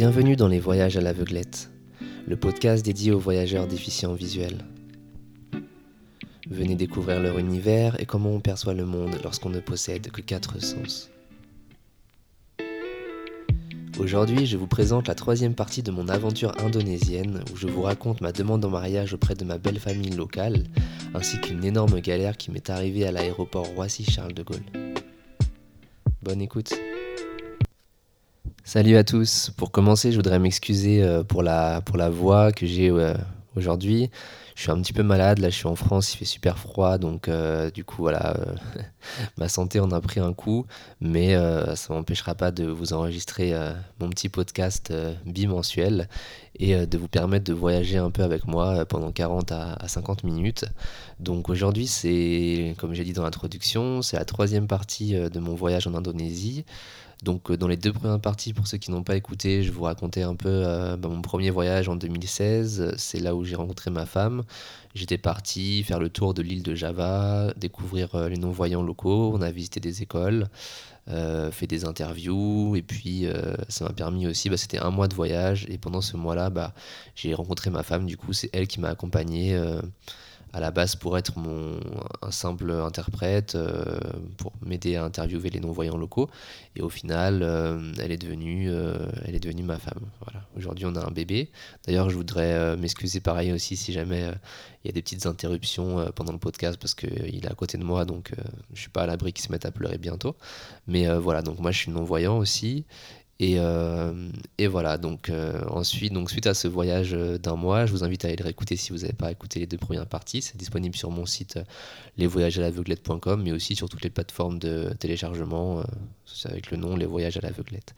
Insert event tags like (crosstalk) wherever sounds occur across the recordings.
Bienvenue dans les Voyages à l'aveuglette, le podcast dédié aux voyageurs déficients visuels. Venez découvrir leur univers et comment on perçoit le monde lorsqu'on ne possède que quatre sens. Aujourd'hui, je vous présente la troisième partie de mon aventure indonésienne où je vous raconte ma demande en mariage auprès de ma belle famille locale ainsi qu'une énorme galère qui m'est arrivée à l'aéroport Roissy-Charles de Gaulle. Bonne écoute. Salut à tous. Pour commencer, je voudrais m'excuser euh, pour la, voix que j'ai euh, aujourd'hui. Je suis un petit peu malade, là je suis en France, il fait super froid, donc euh, du coup voilà, (laughs) ma santé en a pris un coup, mais ça m'empêchera pas de vous enregistrer mon petit podcast bimensuel et de vous permettre de voyager un peu avec moi pendant 40 à, à 50 minutes. Donc aujourd'hui c'est, comme j'ai dit dans l'introduction, c'est la troisième partie de mon voyage en Indonésie. Donc euh, dans les deux premières parties, pour ceux qui n'ont pas écouté, je vous racontais un peu euh, bah, mon premier voyage en 2016. C'est là où j'ai rencontré ma femme. J'étais parti faire le tour de l'île de Java, découvrir euh, les non-voyants locaux. On a visité des écoles, fait des interviews. Et puis ça m'a permis aussi, bah, c'était un mois de voyage. Et pendant ce mois-là, bah, j'ai rencontré ma femme. Du coup, c'est elle qui m'a accompagné à la base pour être mon, un simple interprète, euh, pour m'aider à interviewer les non-voyants locaux. Et au final, euh, elle, est devenue, euh, elle est devenue ma femme. Voilà. Aujourd'hui, on a un bébé. D'ailleurs, je voudrais m'excuser pareil aussi si jamais il y a des petites interruptions pendant le podcast parce qu'il est à côté de moi, donc je suis pas à l'abri qu'il se mette à pleurer bientôt. Mais voilà, donc moi je suis non-voyant aussi. Et, euh, et, voilà, donc euh, ensuite, donc suite à ce voyage euh, d'un mois, je vous invite à aller le réécouter si vous n'avez pas écouté les deux premières parties. C'est disponible sur mon site lesvoyagesàlaveuglette.com, mais aussi sur toutes les plateformes de téléchargement avec le nom Les Voyages à l'aveuglette.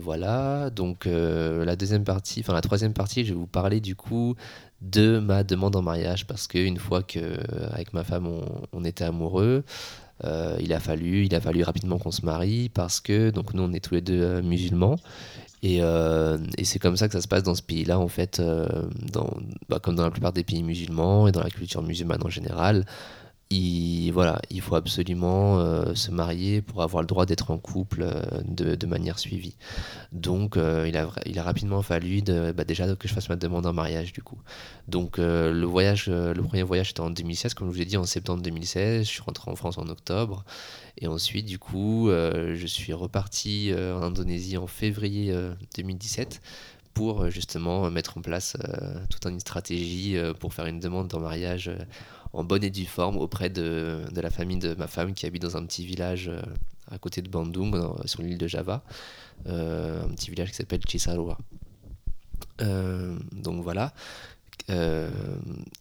voilà, donc la deuxième partie, enfin la troisième partie, je vais vous parler du coup de ma demande en mariage parce qu'une fois que avec ma femme on était amoureux, euh, il a fallu, rapidement qu'on se marie parce que donc nous on est tous les deux euh, musulmans. Et, euh, et c'est comme ça que ça se passe dans ce pays-là en fait, bah, comme dans la plupart des pays musulmans et dans la culture musulmane en général il, voilà, il faut absolument euh, se marier pour avoir le droit d'être en couple euh, de, manière suivie. Donc euh, il, a, rapidement fallu bah, déjà que je fasse ma demande en mariage du coup. Donc le voyage, le premier voyage était en 2016, comme je vous ai dit, en septembre 2016. Je suis rentré en France en octobre. Et ensuite, du coup, je suis reparti en Indonésie en février 2017 pour justement mettre en place toute une stratégie pour faire une demande en mariage en bonne et due forme auprès de, de, la famille de ma femme qui habite dans un petit village euh, à côté de Bandung, sur l'île de Java, euh, un petit village qui s'appelle Cisarua. Euh, donc voilà.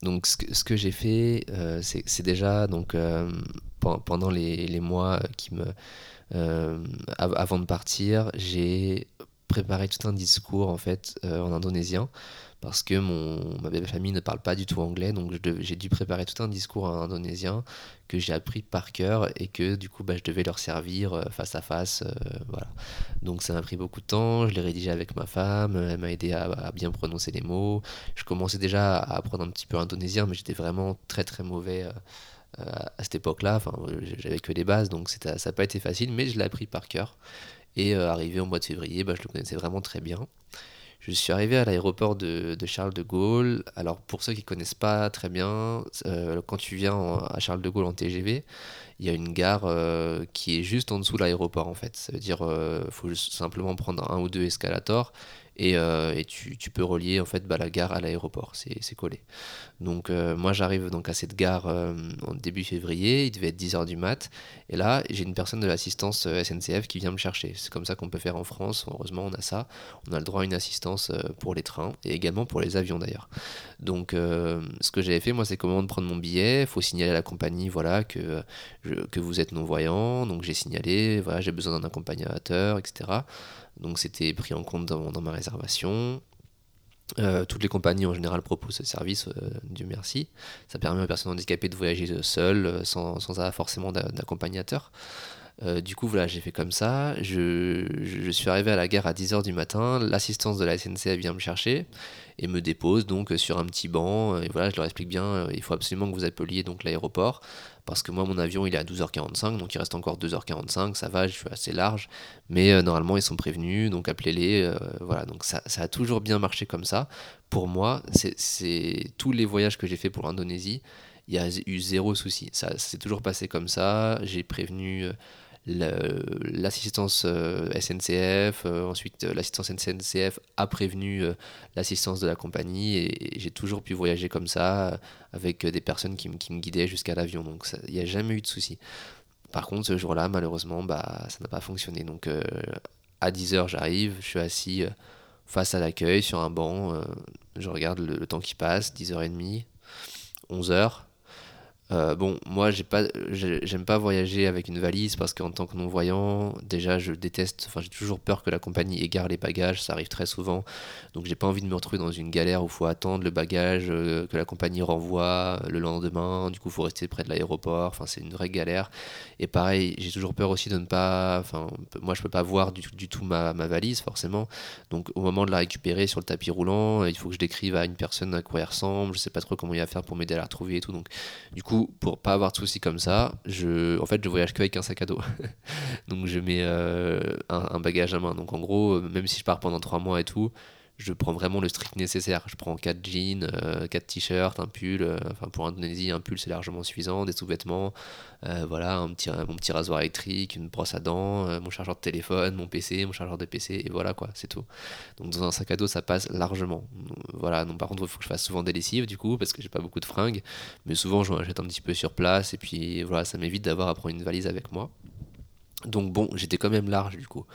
donc ce que, ce que j'ai fait, c'est déjà donc pendant les, les, mois qui me avant de partir, j'ai préparé tout un discours en fait en indonésien parce que mon, ma belle famille ne parle pas du tout anglais, donc j'ai dû préparer tout un discours en indonésien que j'ai appris par cœur et que du coup bah, je devais leur servir euh, face à face. Euh, voilà. Donc ça m'a pris beaucoup de temps, je l'ai rédigé avec ma femme, elle m'a aidé à, bien prononcer les mots. Je commençais déjà à apprendre un petit peu indonésien, mais j'étais vraiment très très mauvais. Euh, à cette époque-là, j'avais que les bases, donc ça n'a pas été facile, mais je l'ai appris par cœur. Et arrivé au mois de février, bah, je le connaissais vraiment très bien. Je suis arrivé à l'aéroport de, Charles de Gaulle. Alors pour ceux qui connaissent pas très bien, euh, quand tu viens à Charles de Gaulle en TGV, il y a une gare euh, qui est juste en dessous de l'aéroport en fait. Ça veut dire qu'il euh, faut simplement prendre un ou deux escalators et, euh, tu, peux relier en fait bah, la gare à l'aéroport, c'est collé. Donc euh, moi j'arrive donc à cette gare euh, en début février, il devait être 10h du mat, et là j'ai une personne de l'assistance SNCF qui vient me chercher. C'est comme ça qu'on peut faire en France, heureusement on a ça, on a le droit à une assistance pour les trains et également pour les avions d'ailleurs. Donc ce que j'avais fait moi c'est comment prendre mon billet, il faut signaler à la compagnie voilà que, que vous êtes non-voyant, donc j'ai signalé, voilà j'ai besoin d'un accompagnateur, etc. Donc c'était pris en compte dans, ma réservation. Euh, toutes les compagnies en général proposent ce service, euh, Dieu merci. Ça permet aux personnes handicapées de voyager seules, euh, sans, sans avoir forcément d'accompagnateur. Du coup, voilà, j'ai fait comme ça. Je, je, suis arrivé à la gare à 10h du matin. L'assistance de la SNCF vient me chercher et me dépose donc sur un petit banc. Et voilà, je leur explique bien, il faut absolument que vous appeliez donc l'aéroport parce que moi mon avion il est à 12h45 donc il reste encore 2h45 ça va je suis assez large. Mais euh, normalement ils sont prévenus donc appelez-les euh, voilà. Donc ça, a toujours bien marché comme ça. Pour moi c'est tous les voyages que j'ai fait pour l'Indonésie il y a eu zéro souci. Ça s'est toujours passé comme ça. J'ai prévenu euh, l'assistance euh, SNCF, euh, ensuite euh, l'assistance SNCF a prévenu l'assistance de la compagnie et, j'ai toujours pu voyager comme ça avec des personnes qui, me guidaient jusqu'à l'avion. Donc il n'y a jamais eu de souci. Par contre, ce jour-là, malheureusement, bah, ça n'a pas fonctionné. Donc à 10h, j'arrive, je suis assis face à l'accueil sur un banc, je regarde le, le temps qui passe, 10h30, 11h. Euh, bon, moi, pas, j'aime pas voyager avec une valise parce qu'en tant que non-voyant, déjà, je déteste, enfin, j'ai toujours peur que la compagnie égare les bagages, ça arrive très souvent. Donc, j'ai pas envie de me retrouver dans une galère où faut attendre le bagage euh, que la compagnie renvoie le lendemain. Du coup, faut rester près de l'aéroport. Enfin, c'est une vraie galère. Et pareil, j'ai toujours peur aussi de ne pas, enfin, moi, je peux pas voir du, du tout ma, ma, valise, forcément. Donc, au moment de la récupérer sur le tapis roulant, il faut que je décrive à une personne à quoi elle ressemble. Je sais pas trop comment il va faire pour m'aider à la retrouver et tout. Donc, du coup, pour pas avoir de soucis comme ça, je, en fait, je voyage qu'avec un sac à dos. (laughs) donc, je mets euh, un, bagage à main. Donc, en gros, même si je pars pendant trois mois et tout, je prends vraiment le strict nécessaire. Je prends 4 jeans, 4 euh, t-shirts, un pull. Euh, enfin, pour Indonésie, un pull c'est largement suffisant, des sous-vêtements, euh, voilà, un petit, mon petit rasoir électrique, une brosse à dents, mon chargeur de téléphone, mon PC, mon chargeur de PC, et voilà quoi, c'est tout. Donc dans un sac à dos, ça passe largement. Voilà, donc par contre, il faut que je fasse souvent des lessives du coup, parce que j'ai pas beaucoup de fringues, mais souvent je m'achète un petit peu sur place, et puis voilà, ça m'évite d'avoir à prendre une valise avec moi. Donc bon, j'étais quand même large du coup.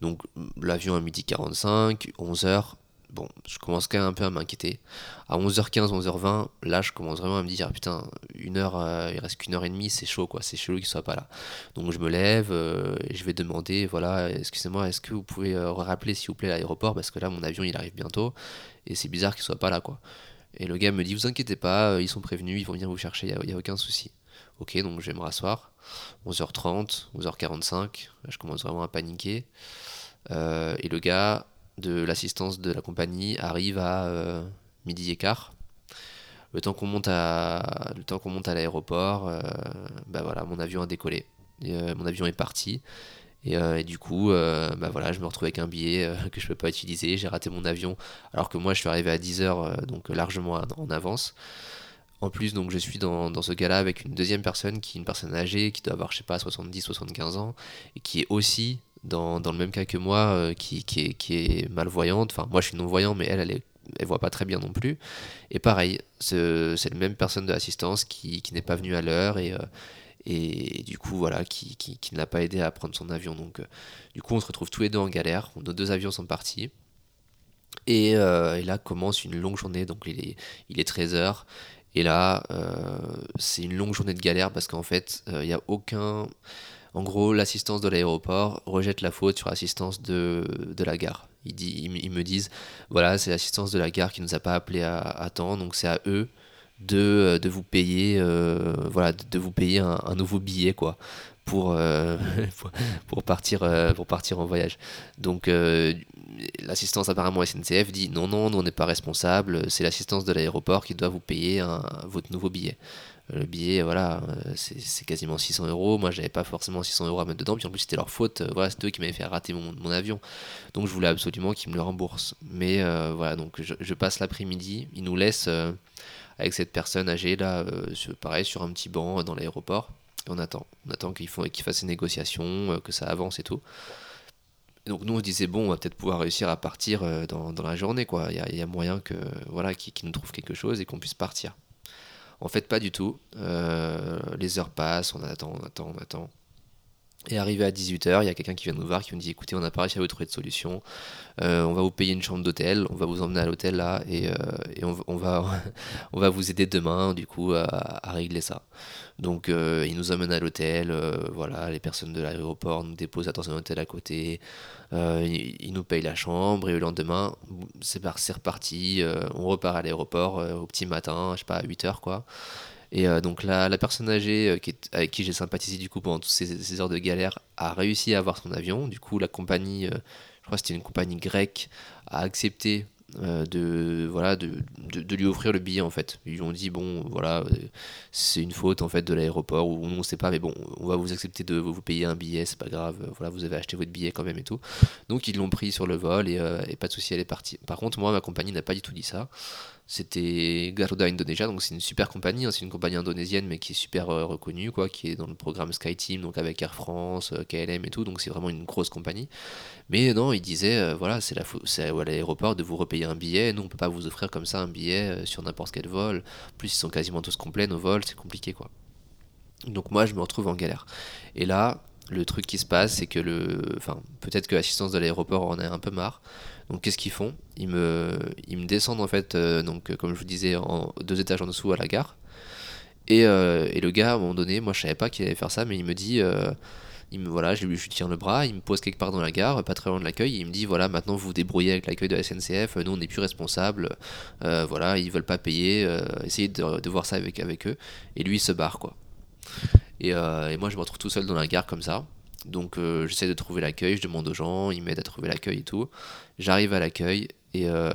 Donc l'avion à midi 45, 11h, bon, je commence quand même un peu à m'inquiéter. À 11h15, 11h20, là, je commence vraiment à me dire, putain, une heure, euh, il reste qu'une heure et demie, c'est chaud, quoi, c'est chelou qu'il soit pas là. Donc je me lève, euh, je vais demander, voilà, excusez-moi, est-ce que vous pouvez euh, rappeler, s'il vous plaît, l'aéroport, parce que là, mon avion, il arrive bientôt, et c'est bizarre qu'il soit pas là, quoi. Et le gars me dit, vous inquiétez pas, ils sont prévenus, ils vont venir vous chercher, il n'y a, a, aucun souci. Ok, donc je vais me rasseoir. 11h30, 11h45, je commence vraiment à paniquer. et le gars, de l'assistance de la compagnie arrive à euh, midi et quart. Le temps qu'on monte à l'aéroport, euh, bah voilà, mon avion a décollé. Euh, mon avion est parti. Et, du coup, bah voilà, je me retrouve avec un billet que je peux pas utiliser. J'ai raté mon avion, alors que moi je suis arrivé à 10h, donc largement en avance. En plus, donc je suis dans, dans ce cas-là avec une deuxième personne qui est une personne âgée, qui doit avoir, je sais pas, 70-75 ans, et qui est aussi dans, le même cas que moi, euh, qui, est, malvoyante. Enfin, moi je suis non-voyant, mais elle, elle, est, voit pas très bien non plus. Et pareil, c'est la même personne de l'assistance qui, n'est pas venue à l'heure et, euh, du coup, voilà, qui, ne l'a pas aidé à prendre son avion. Donc, euh, du coup, on se retrouve tous les deux en galère. Nos deux avions sont partis. Et, et là commence une longue journée. Donc, il est, il est 13h. Et là, c'est une longue journée de galère parce qu'en fait, il n'y a aucun en gros, l'assistance de l'aéroport rejette la faute sur l'assistance de, la gare. Ils, me disent, voilà, c'est l'assistance de la gare qui nous a pas appelé à, temps, donc c'est à eux de, vous payer, euh, voilà, de, vous payer un, nouveau billet, quoi, pour, euh, (laughs) euh, partir en voyage. Donc, l'assistance apparemment SNCF dit, non, non, nous on n'est pas responsable, c'est l'assistance de l'aéroport qui doit vous payer votre nouveau billet le billet, voilà, euh, c'est quasiment 600 euros. Moi, j'avais pas forcément 600 euros à mettre dedans. Puis en plus, c'était leur faute. Euh, voilà, c'est eux qui m'avaient fait rater mon, avion. Donc, je voulais absolument qu'ils me le remboursent. Mais euh, voilà, donc je, passe l'après-midi. Ils nous laissent avec cette personne âgée là, pareil, sur un petit banc dans l'aéroport. On attend. On attend qu'ils fassent une négociation, que ça avance et tout. donc nous on se disait bon on va peut-être pouvoir réussir à partir dans, la journée quoi. Il y a, moyen que voilà qu'ils nous trouvent quelque chose et qu'on puisse partir. En fait, pas du tout. Euh, les heures passent, on attend, on attend, on attend. Et arrivé à 18h, il y a quelqu'un qui vient nous voir, qui nous dit écoutez, on n'a pas réussi à vous trouver de solution. Euh, on va vous payer une chambre d'hôtel, on va vous emmener à l'hôtel là, et, euh, on, va, (laughs) on va vous aider demain, du coup, à, régler ça. Donc, il nous emmène à l'hôtel, voilà, les personnes de l'aéroport nous déposent dans un hôtel à côté, ils, nous payent la chambre, et le lendemain, c'est reparti, on repart à l'aéroport au petit matin, je sais pas, à 8h quoi. Et donc la, personne âgée est, avec qui j'ai sympathisé du coup pendant toutes ces, heures de galère a réussi à avoir son avion. Du coup la compagnie, je crois que c'était une compagnie grecque, a accepté euh, de voilà de, lui offrir le billet en fait. Ils lui ont dit bon voilà euh, c'est une faute en fait de l'aéroport ou on sait pas mais bon on va vous accepter de vous payer un billet c'est pas grave voilà vous avez acheté votre billet quand même et tout. Donc ils l'ont pris sur le vol et, euh, et pas de souci elle est partie. Par contre moi ma compagnie n'a pas du tout dit ça c'était Garuda Indonesia, donc c'est une super compagnie, hein, c'est une compagnie indonésienne mais qui est super euh, reconnue, quoi, qui est dans le programme SkyTeam, donc avec Air France, euh, KLM et tout, donc c'est vraiment une grosse compagnie. Mais non, il disait, euh, voilà, c'est, la c'est à l'aéroport de vous repayer un billet, nous on peut pas vous offrir comme ça un billet sur n'importe quel vol, plus ils sont quasiment tous complets nos vols, c'est compliqué quoi. Donc moi je me retrouve en galère. Et là, le truc qui se passe, c'est que le. Enfin, peut-être que l'assistance de l'aéroport en a un peu marre. Donc, qu'est-ce qu'ils font? Ils me, ils me descendent, en fait, euh, donc, comme je vous disais, en deux étages en dessous à la gare. Et, euh, et le gars, à un moment donné, moi, je savais pas qu'il allait faire ça, mais il me dit. Euh, il me, voilà, je lui, tiens le bras, il me pose quelque part dans la gare, pas très loin de l'accueil, il me dit voilà, maintenant vous vous débrouillez avec l'accueil de la SNCF, nous on n'est plus responsable, voilà, ils veulent pas payer, essayez de, de, voir ça avec, avec eux. Et lui il se barre quoi. Euh, et, moi, je me retrouve tout seul dans la gare comme ça. Donc, euh, j'essaie de trouver l'accueil, je demande aux gens, ils m'aident à trouver l'accueil et tout. J'arrive à l'accueil. Et, euh,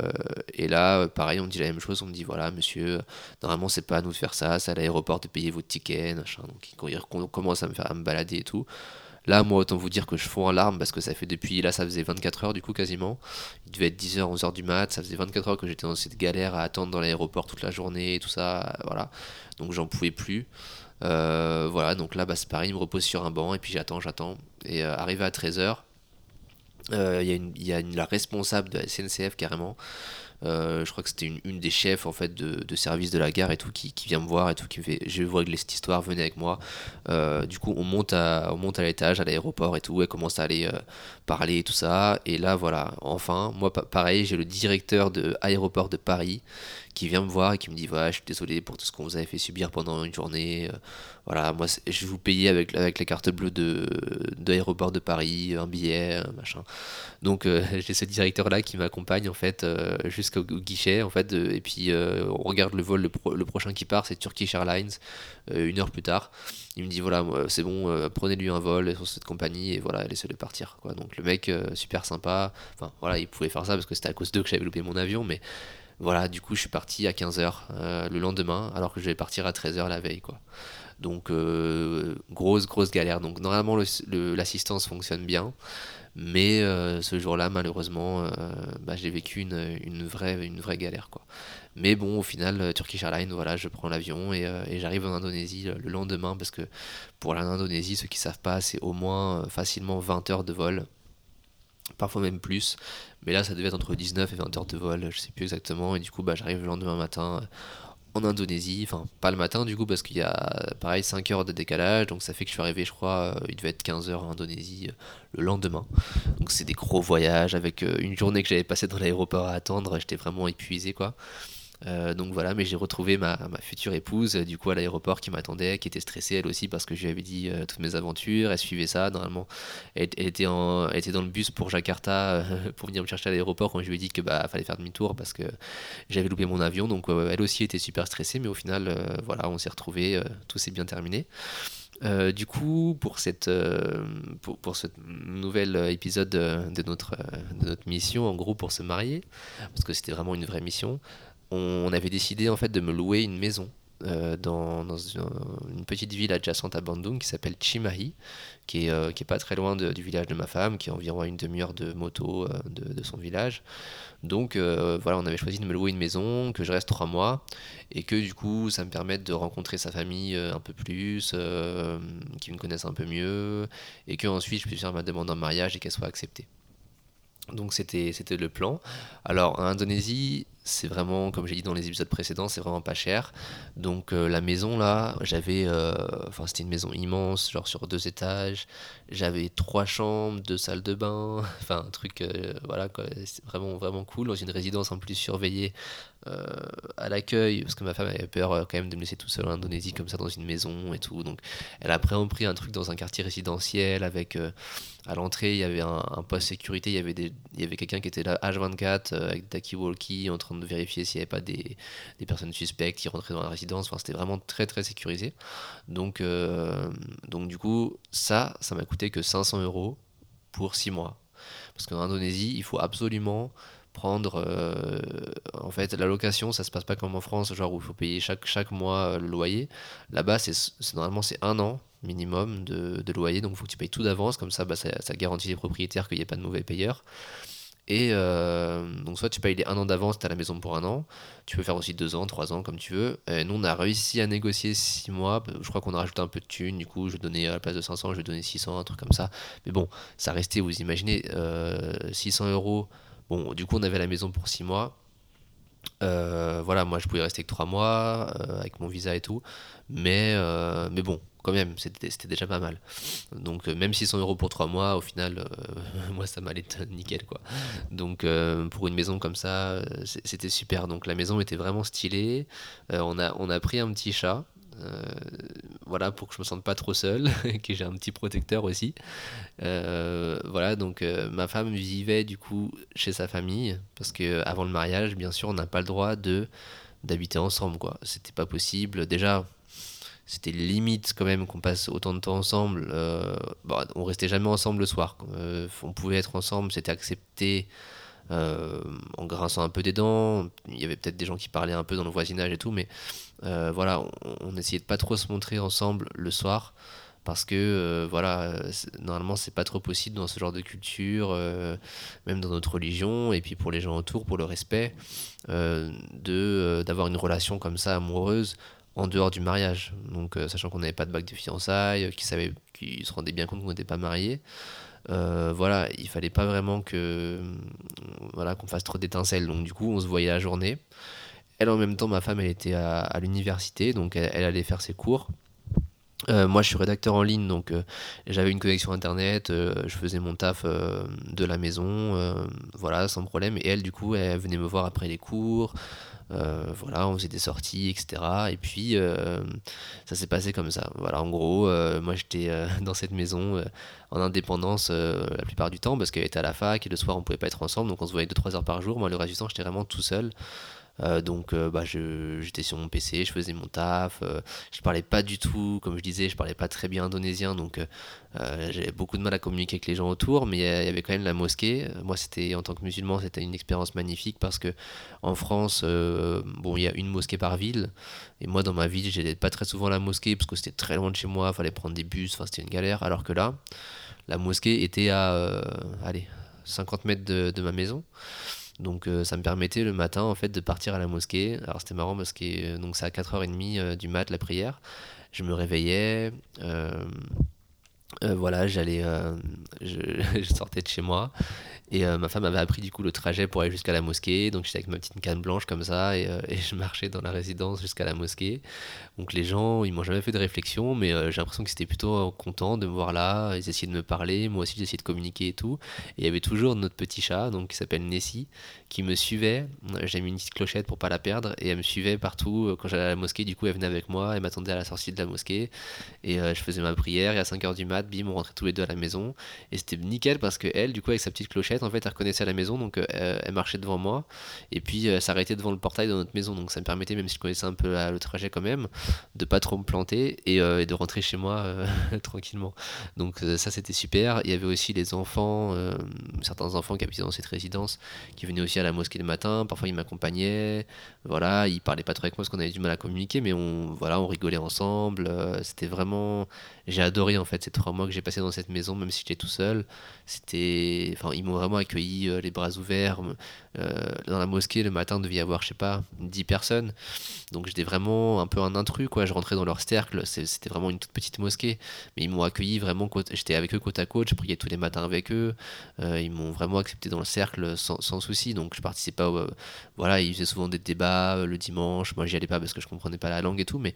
et, là, pareil, on me dit la même chose. On me dit voilà, monsieur, normalement, c'est pas à nous de faire ça, c'est à l'aéroport de payer votre ticket. Machin. Donc, ils commencent à me faire à me balader et tout. Là, moi, autant vous dire que je fonds en larmes parce que ça fait depuis. Là, ça faisait 24 heures du coup, quasiment. Il devait être 10h, 11h du mat. Ça faisait 24 heures que j'étais dans cette galère à attendre dans l'aéroport toute la journée et tout ça. Voilà. Donc, j'en pouvais plus. Euh, voilà, donc là, bah, c'est pareil, il me repose sur un banc et puis j'attends, j'attends. Et euh, arrivé à 13h, euh, il y a, une, la responsable de la SNCF carrément. je crois que c'était une, des chefs en fait de, service de la gare et tout qui, vient me voir et tout qui me fait je veux régler cette histoire venez avec moi du coup on monte à on monte à l'étage à l'aéroport et tout elle commence à aller parler et tout ça et là voilà enfin moi pareil j'ai le directeur de aéroport de Paris qui vient me voir et qui me dit voilà je suis désolé pour tout ce qu'on vous avait fait subir pendant une journée euh, voilà moi je vous payer avec avec la carte bleue de d'aéroport de Paris un billet machin. Donc euh, (laughs) j'ai ce directeur là qui m'accompagne en fait euh, jusqu'au guichet en fait et puis on regarde le vol le, prochain qui part c'est Turkish Airlines une heure plus tard. Il me dit voilà c'est bon prenez lui un vol sur cette compagnie et voilà laissez-le partir quoi. Donc le mec super sympa. Enfin voilà il pouvait faire ça parce que c'était à cause d'eux que j'avais loupé mon avion mais voilà, du coup, je suis parti à 15h euh, le lendemain, alors que je vais partir à 13h la veille, quoi. Donc, euh, grosse, grosse galère. Donc, normalement, l'assistance fonctionne bien. Mais euh, ce jour-là, malheureusement, bah, j'ai vécu une, vraie, une vraie galère, quoi. Mais bon, au final, Turkish Airlines, voilà, je prends l'avion et, et j'arrive en Indonésie le lendemain, parce que pour l'Indonésie, ceux qui savent pas, c'est au moins facilement 20 heures de vol parfois même plus. Mais là, ça devait être entre 19 et 20 heures de vol, je sais plus exactement. Et du coup, bah, j'arrive le lendemain matin euh, en Indonésie. Enfin, pas le matin du coup, parce qu'il y a pareil 5 heures de décalage. Donc ça fait que je suis arrivé, je crois, euh, il devait être 15 heures en Indonésie euh, le lendemain. Donc c'est des gros voyages avec une journée que j'avais passée dans l'aéroport à attendre. J'étais vraiment épuisé, quoi. Euh, donc voilà, mais j'ai retrouvé ma, future épouse, du coup, à l'aéroport qui m'attendait, qui était stressée elle aussi parce que je lui avais dit euh, toutes mes aventures. Elle suivait ça, normalement. Elle, était, était dans le bus pour Jakarta euh, (laughs) pour venir me chercher à l'aéroport quand je lui ai dit que bah fallait faire demi-tour parce que j'avais loupé mon avion. Donc elle aussi était super stressée, mais au final, voilà, on s'est retrouvés, tout s'est bien terminé. du coup, pour, cette, pour, ce nouvel épisode de, notre, de notre mission, en gros pour se marier, parce que c'était vraiment une vraie mission, on avait décidé en fait de me louer une maison euh, dans, une, petite ville adjacente à Bandung qui s'appelle Chimahi, qui est, euh, qui pas très loin du village de ma femme, qui est environ à une demi-heure de moto euh, de, son village. Donc voilà, on avait choisi de me louer une maison, que je reste trois mois, et que du coup ça me permette de rencontrer sa famille un peu plus, qu'ils me connaissent un peu mieux, et que ensuite je puisse faire ma demande en mariage et qu'elle soit acceptée. Donc c'était le plan. Alors en Indonésie, c'est vraiment, comme j'ai dit dans les épisodes précédents, c'est vraiment pas cher. Donc euh, la maison là, j'avais, euh, enfin c'était une maison immense, genre sur deux étages. J'avais trois chambres, deux salles de bain, (laughs) enfin un truc, euh, voilà quoi, vraiment vraiment cool. Dans une résidence en plus surveillée à l'accueil, parce que ma femme avait peur quand même de me laisser tout seul en Indonésie comme ça dans une maison et tout. Donc elle a pris un truc dans un quartier résidentiel avec à l'entrée, il y avait un, poste sécurité, il y avait, il y avait quelqu'un qui était là H24 euh, avec Taki Walkie en train de vérifier s'il n'y avait pas des, des, personnes suspectes qui rentraient dans la résidence. Enfin, c'était vraiment très très sécurisé. Donc, euh, donc du coup, ça, ça m'a coûté que 500 euros pour 6 mois. Parce qu'en Indonésie, il faut absolument prendre euh, en fait la location ça se passe pas comme en France genre où il faut payer chaque, chaque mois le loyer là-bas c'est normalement c'est un an minimum de, loyer. Donc il faut que tu payes tout d'avance, comme ça, bah, ça, garantit les propriétaires qu'il n'y ait pas de mauvais payeurs. Et euh, donc soit tu payes les un an d'avance, tu as la maison pour un an, tu peux faire aussi deux ans, trois ans comme tu veux. Nous on a réussi à négocier six mois, je crois qu'on a rajouté un peu de thunes, du coup je donnais à la place de 500, je donner 600, un truc comme ça. Mais bon, ça restait, vous imaginez, 600 euh, euros. Bon, du coup on avait la maison pour six mois. Euh, voilà, moi je pouvais rester que trois mois avec mon visa et tout. Mais, mais bon, quand même, c'était déjà pas mal. Donc euh, même 600 euros pour 3 mois, au final, euh, (laughs) moi ça m'allait nickel quoi. Donc euh, pour une maison comme ça, c'était super. Donc la maison était vraiment stylée. on, a, on a pris un petit chat. Voilà pour que je me sente pas trop seul (laughs) que j'ai un petit protecteur aussi voilà donc ma femme vivait du coup chez sa famille parce que avant le mariage bien sûr on n'a pas le droit de d'habiter ensemble quoi c'était pas possible déjà c'était limite quand même qu'on passe autant de temps ensemble. Euh, bon, on restait jamais ensemble le soir. Euh, on pouvait être ensemble, c'était accepté euh, en grinçant un peu des dents. Il y avait peut-être des gens qui parlaient un peu dans le voisinage et tout, mais voilà, on, essayait de pas trop se montrer ensemble le soir parce que voilà normalement c'est pas trop possible dans ce genre de culture même dans notre religion et puis pour les gens autour pour le respect de d'avoir une relation comme ça amoureuse en dehors du mariage. Donc, euh, sachant qu'on n'avait pas de bague de fiançailles, qui savait, qui se rendait bien compte qu'on n'était pas mariés. Euh, voilà, il fallait pas vraiment que voilà qu'on fasse trop d'étincelles. Donc du coup, on se voyait la journée. Elle en même temps, ma femme, elle était à, l'université, donc elle, allait faire ses cours. Euh, moi, je suis rédacteur en ligne, donc j'avais une connexion internet, je faisais mon taf de la maison, voilà, sans problème. Et elle, du coup, elle venait me voir après les cours. Euh, voilà, on faisait des sorties, etc. Et puis, euh, ça s'est passé comme ça. Voilà, en gros, euh, moi j'étais (laughs) dans cette maison en indépendance la plupart du temps parce qu'elle était à la fac et le soir on pouvait pas être ensemble, donc on se voyait 2-3 heures par jour. Moi, le reste du temps, j'étais vraiment tout seul. Euh, donc euh, bah, j'étais sur mon PC, je faisais mon taf, euh, je parlais pas du tout, comme je disais, je parlais pas très bien indonésien, donc j'avais beaucoup de mal à communiquer avec les gens autour, mais il y avait quand même la mosquée. Moi, en tant que musulman, c'était une expérience magnifique parce que en France, bon, il y a une mosquée par ville, et moi dans ma ville, j'allais pas très souvent à la mosquée parce que c'était très loin de chez moi, fallait prendre des bus, c'était une galère, alors que là, la mosquée était à, allez, 50 mètres de ma maison. Donc euh, ça me permettait le matin en fait de partir à la mosquée. Alors c'était marrant parce que euh, donc c'est à 4h30 euh, du mat la prière. Je me réveillais. Voilà, j'allais, je, (laughs) je, sortais de chez moi et euh, ma femme avait appris du coup le trajet pour aller jusqu'à la mosquée. Donc j'étais avec ma petite canne blanche comme ça et, euh, (laughs) je marchais dans la résidence jusqu'à la mosquée. Donc les gens, ils m'ont jamais fait de réflexion, mais euh, j'ai l'impression qu'ils étaient plutôt contents de me voir là. Ils essayaient de me parler, moi aussi j'essayais de communiquer et tout. Et il y avait toujours notre petit chat, donc qui s'appelle Nessie, qui me suivait. J'ai mis une petite clochette pour pas la perdre et elle me suivait partout quand j'allais à la mosquée. Du coup, elle venait avec moi, elle m'attendait à la sortie de la mosquée et je faisais ma prière. Et à 5h du mat, bim, on rentrait tous les deux à la maison. Et c'était nickel parce que elle, du coup, avec sa petite clochette, en fait, elle reconnaissait la maison, donc euh, elle marchait devant moi, et puis elle s'arrêtait devant le portail de notre maison, donc ça me permettait, même si je connaissais un peu le trajet quand même, de pas trop me planter et, euh, de rentrer chez moi euh, (laughs) tranquillement. Donc ça c'était super. Il y avait aussi les enfants, certains enfants qui habitaient dans cette résidence, qui venaient aussi à la mosquée le matin, parfois ils m'accompagnaient, voilà, ils parlaient pas trop avec moi parce qu'on avait du mal à communiquer, mais on, voilà, on rigolait ensemble, c'était vraiment, j'ai adoré en fait trois mois que j'ai passé dans cette maison, même si j'étais tout seul, c'était, enfin ils m'ont vraiment accueilli les bras ouverts. Euh, dans la mosquée, le matin, devait y avoir, je sais pas, 10 personnes. Donc j'étais vraiment un peu un intrus, quoi. Je rentrais dans leur cercle, c'était vraiment une toute petite mosquée. Mais ils m'ont accueilli vraiment, j'étais avec eux côte à côte, je priais tous les matins avec eux. Euh, ils m'ont vraiment accepté dans le cercle sans, souci. Donc je participais pas, voilà, ils faisaient souvent des débats euh, le dimanche. Moi, j'y allais pas parce que je comprenais pas la langue et tout. Mais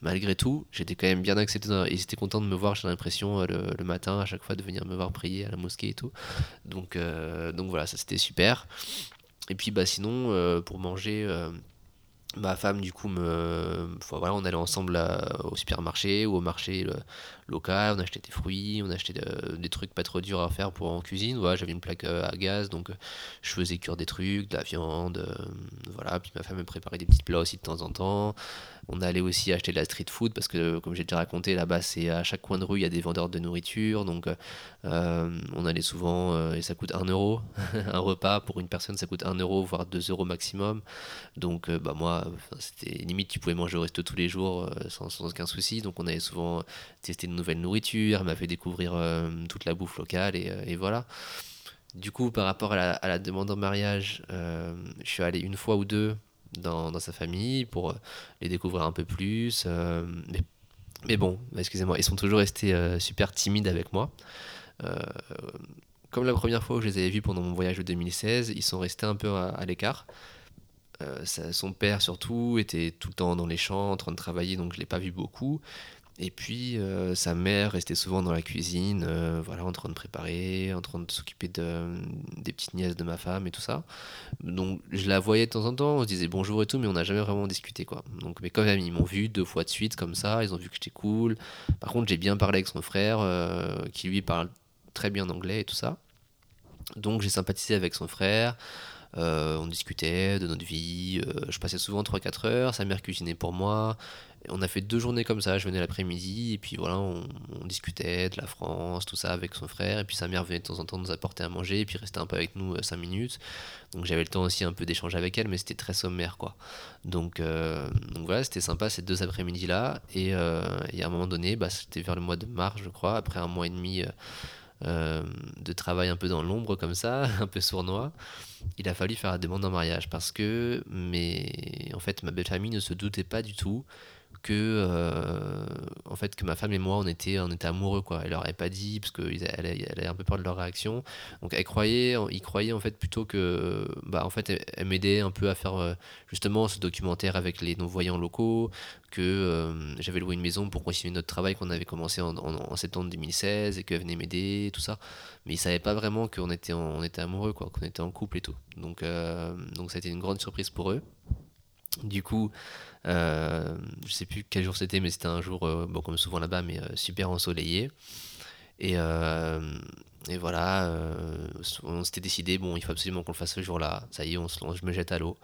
malgré tout, j'étais quand même bien accepté. Ils étaient contents de me voir, j'ai l'impression, le, matin, à chaque fois, de venir me voir prier à la mosquée et tout. Donc, donc voilà, ça c'était super. Et puis bah sinon, euh, pour manger, euh, ma femme du coup me voilà on allait ensemble au supermarché ou au marché local on achetait des fruits on achetait des trucs pas trop durs à faire pour en cuisine voilà j'avais une plaque euh, à gaz donc euh, je faisais cuire des trucs de la viande euh, voilà puis ma femme me préparait des petits plats aussi de temps en temps on allait aussi acheter de la street food parce que, comme j'ai déjà raconté, là-bas, c'est à chaque coin de rue, il y a des vendeurs de nourriture. Donc, euh, on allait souvent euh, et ça coûte 1 euro. (laughs) un repas pour une personne, ça coûte 1 euro, voire 2 euros maximum. Donc, euh, bah, moi, c'était limite, tu pouvais manger au resto tous les jours sans, sans, aucun souci. Donc, on allait souvent tester de nouvelles nourritures. Elle m'a fait découvrir toute la bouffe locale et, et, voilà. Du coup, par rapport à la, demande en mariage, je suis allé une fois ou deux dans, sa famille pour euh, les découvrir un peu plus. Euh, mais, bon, excusez-moi, ils sont toujours restés euh, super timides avec moi. comme la première fois où je les avais vus pendant mon voyage de 2016, ils sont restés un peu à, l'écart. son père surtout était tout le temps dans les champs en train de travailler, donc je ne l'ai pas vu beaucoup. Et puis euh, sa mère restait souvent dans la cuisine, euh, voilà, en train de préparer, en train de s'occuper de, des petites nièces de ma femme et tout ça. Donc je la voyais de temps en temps, on se disait bonjour et tout, mais on n'a jamais vraiment discuté quoi. Donc mais quand même ils m'ont vu deux fois de suite comme ça, ils ont vu que j'étais cool. Par contre j'ai bien parlé avec son frère, euh, qui lui parle très bien anglais et tout ça. Donc j'ai sympathisé avec son frère. on discutait de notre vie. je passais souvent 3-4 heures. Sa mère cuisinait pour moi on a fait deux journées comme ça. Je venais l'après-midi et puis voilà, on, discutait de la France, tout ça avec son frère. Et puis sa mère venait de temps en temps nous apporter à manger et puis restait un peu avec nous euh, cinq minutes. Donc j'avais le temps aussi un peu d'échanger avec elle, mais c'était très sommaire quoi. Donc, euh, voilà, c'était sympa ces deux après-midi là. Et, euh, et, à un moment donné, bah, c'était vers le mois de mars, je crois, après un mois et demi. de travail un peu dans l'ombre comme ça, (laughs) un peu sournois, il a fallu faire la demande en mariage parce que mais en fait ma belle famille ne se doutait pas du tout que euh, en fait que ma femme et moi on était on était amoureux quoi. Elle leur avait pas dit parce qu'elle elle avait un peu peur de leur réaction. Donc elle croyait ils croyaient en fait plutôt que bah en fait elle, m'aidait un peu à faire euh, justement ce documentaire avec les non voyants locaux que euh, j'avais loué une maison pour continuer notre travail qu'on avait commencé en, septembre 2016 et qu'elle venait m'aider tout ça. Mais ils savaient pas vraiment qu'on était on était amoureux quoi qu'on était en couple et tout. Donc donc ça a été une grande surprise pour eux du coup, euh, je sais plus quel jour c'était, mais c'était un jour, euh, bon, comme souvent là-bas, mais euh, super ensoleillé. Et, et voilà, on s'était décidé, bon, il faut absolument qu'on le fasse ce jour-là. Ça y est, on je me jette à l'eau.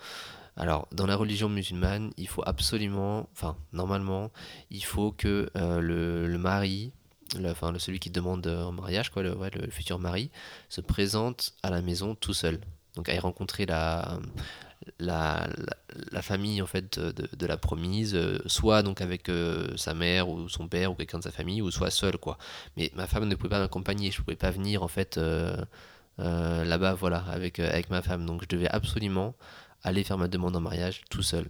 Alors, dans la religion musulmane, il faut absolument, enfin, normalement, il faut que le, le, mari, enfin, le, celui qui demande en mariage, quoi, le, le, futur mari, se présente à la maison tout seul. Donc, aille rencontrer la, la, famille en fait de, la promise, euh, soit donc avec euh, sa mère ou son père ou quelqu'un de sa famille, ou soit seul quoi. Mais ma femme ne pouvait pas m'accompagner, je pouvais pas venir en fait euh, là-bas voilà avec avec ma femme, donc je devais absolument aller faire ma demande en mariage tout seul.